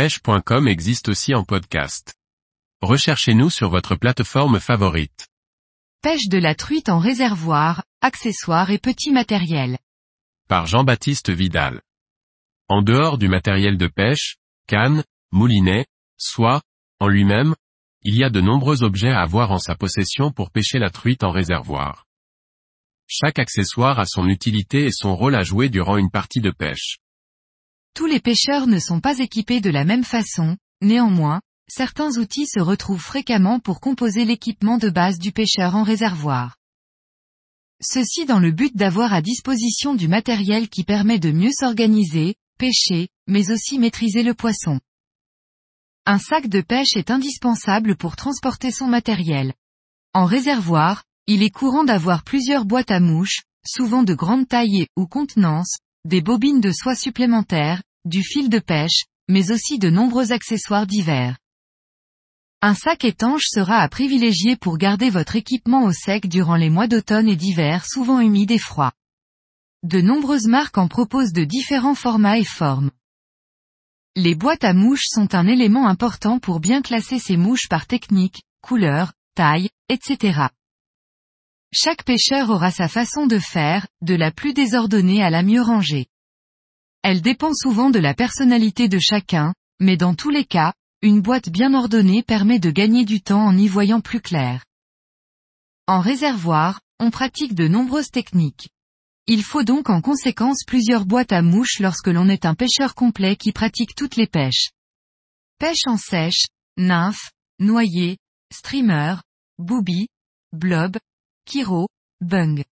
pêche.com existe aussi en podcast. Recherchez-nous sur votre plateforme favorite. Pêche de la truite en réservoir, accessoires et petits matériels. Par Jean-Baptiste Vidal. En dehors du matériel de pêche, canne, moulinet, soie, en lui-même, il y a de nombreux objets à avoir en sa possession pour pêcher la truite en réservoir. Chaque accessoire a son utilité et son rôle à jouer durant une partie de pêche. Tous les pêcheurs ne sont pas équipés de la même façon, néanmoins, certains outils se retrouvent fréquemment pour composer l'équipement de base du pêcheur en réservoir. Ceci dans le but d'avoir à disposition du matériel qui permet de mieux s'organiser, pêcher, mais aussi maîtriser le poisson. Un sac de pêche est indispensable pour transporter son matériel. En réservoir, il est courant d'avoir plusieurs boîtes à mouches, souvent de grande taille et, ou contenance, des bobines de soie supplémentaires, du fil de pêche, mais aussi de nombreux accessoires divers. Un sac étanche sera à privilégier pour garder votre équipement au sec durant les mois d'automne et d'hiver souvent humides et froids. De nombreuses marques en proposent de différents formats et formes. Les boîtes à mouches sont un élément important pour bien classer ces mouches par technique, couleur, taille, etc. Chaque pêcheur aura sa façon de faire, de la plus désordonnée à la mieux rangée. Elle dépend souvent de la personnalité de chacun, mais dans tous les cas, une boîte bien ordonnée permet de gagner du temps en y voyant plus clair. En réservoir, on pratique de nombreuses techniques. Il faut donc en conséquence plusieurs boîtes à mouches lorsque l'on est un pêcheur complet qui pratique toutes les pêches. Pêche en sèche, nymphe, noyer, streamer, booby, blob, Kiro, Bung.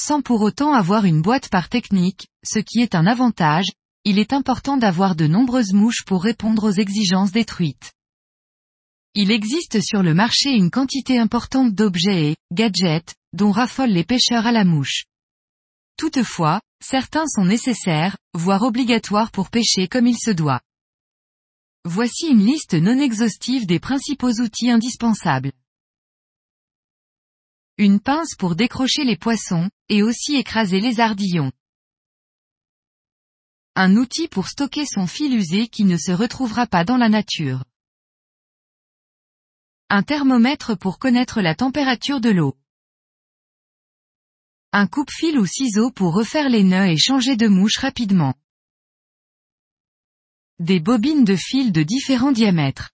Sans pour autant avoir une boîte par technique, ce qui est un avantage, il est important d'avoir de nombreuses mouches pour répondre aux exigences des truites. Il existe sur le marché une quantité importante d'objets et gadgets, dont raffolent les pêcheurs à la mouche. Toutefois, certains sont nécessaires, voire obligatoires pour pêcher comme il se doit. Voici une liste non exhaustive des principaux outils indispensables une pince pour décrocher les poissons, et aussi écraser les ardillons. Un outil pour stocker son fil usé qui ne se retrouvera pas dans la nature. Un thermomètre pour connaître la température de l'eau. Un coupe-fil ou ciseau pour refaire les nœuds et changer de mouche rapidement. Des bobines de fil de différents diamètres.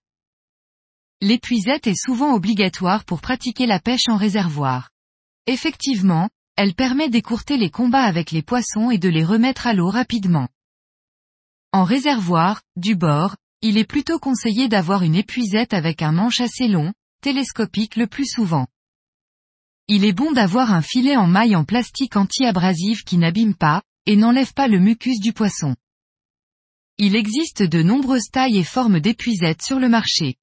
L'épuisette est souvent obligatoire pour pratiquer la pêche en réservoir. Effectivement, elle permet d'écourter les combats avec les poissons et de les remettre à l'eau rapidement. En réservoir, du bord, il est plutôt conseillé d'avoir une épuisette avec un manche assez long, télescopique le plus souvent. Il est bon d'avoir un filet en maille en plastique anti-abrasif qui n'abîme pas, et n'enlève pas le mucus du poisson. Il existe de nombreuses tailles et formes d'épuisettes sur le marché.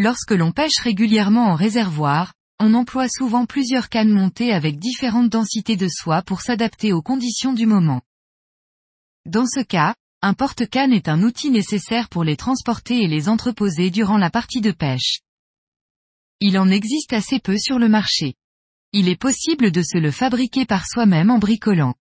Lorsque l'on pêche régulièrement en réservoir, on emploie souvent plusieurs cannes montées avec différentes densités de soie pour s'adapter aux conditions du moment. Dans ce cas, un porte-canne est un outil nécessaire pour les transporter et les entreposer durant la partie de pêche. Il en existe assez peu sur le marché. Il est possible de se le fabriquer par soi-même en bricolant.